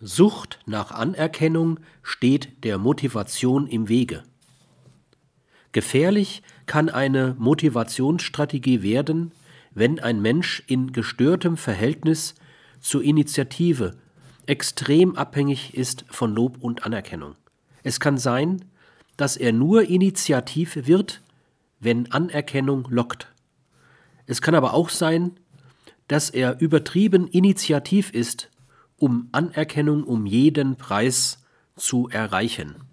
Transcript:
Sucht nach Anerkennung steht der Motivation im Wege. Gefährlich kann eine Motivationsstrategie werden, wenn ein Mensch in gestörtem Verhältnis zur Initiative extrem abhängig ist von Lob und Anerkennung. Es kann sein, dass er nur initiativ wird, wenn Anerkennung lockt. Es kann aber auch sein, dass er übertrieben initiativ ist, um Anerkennung um jeden Preis zu erreichen.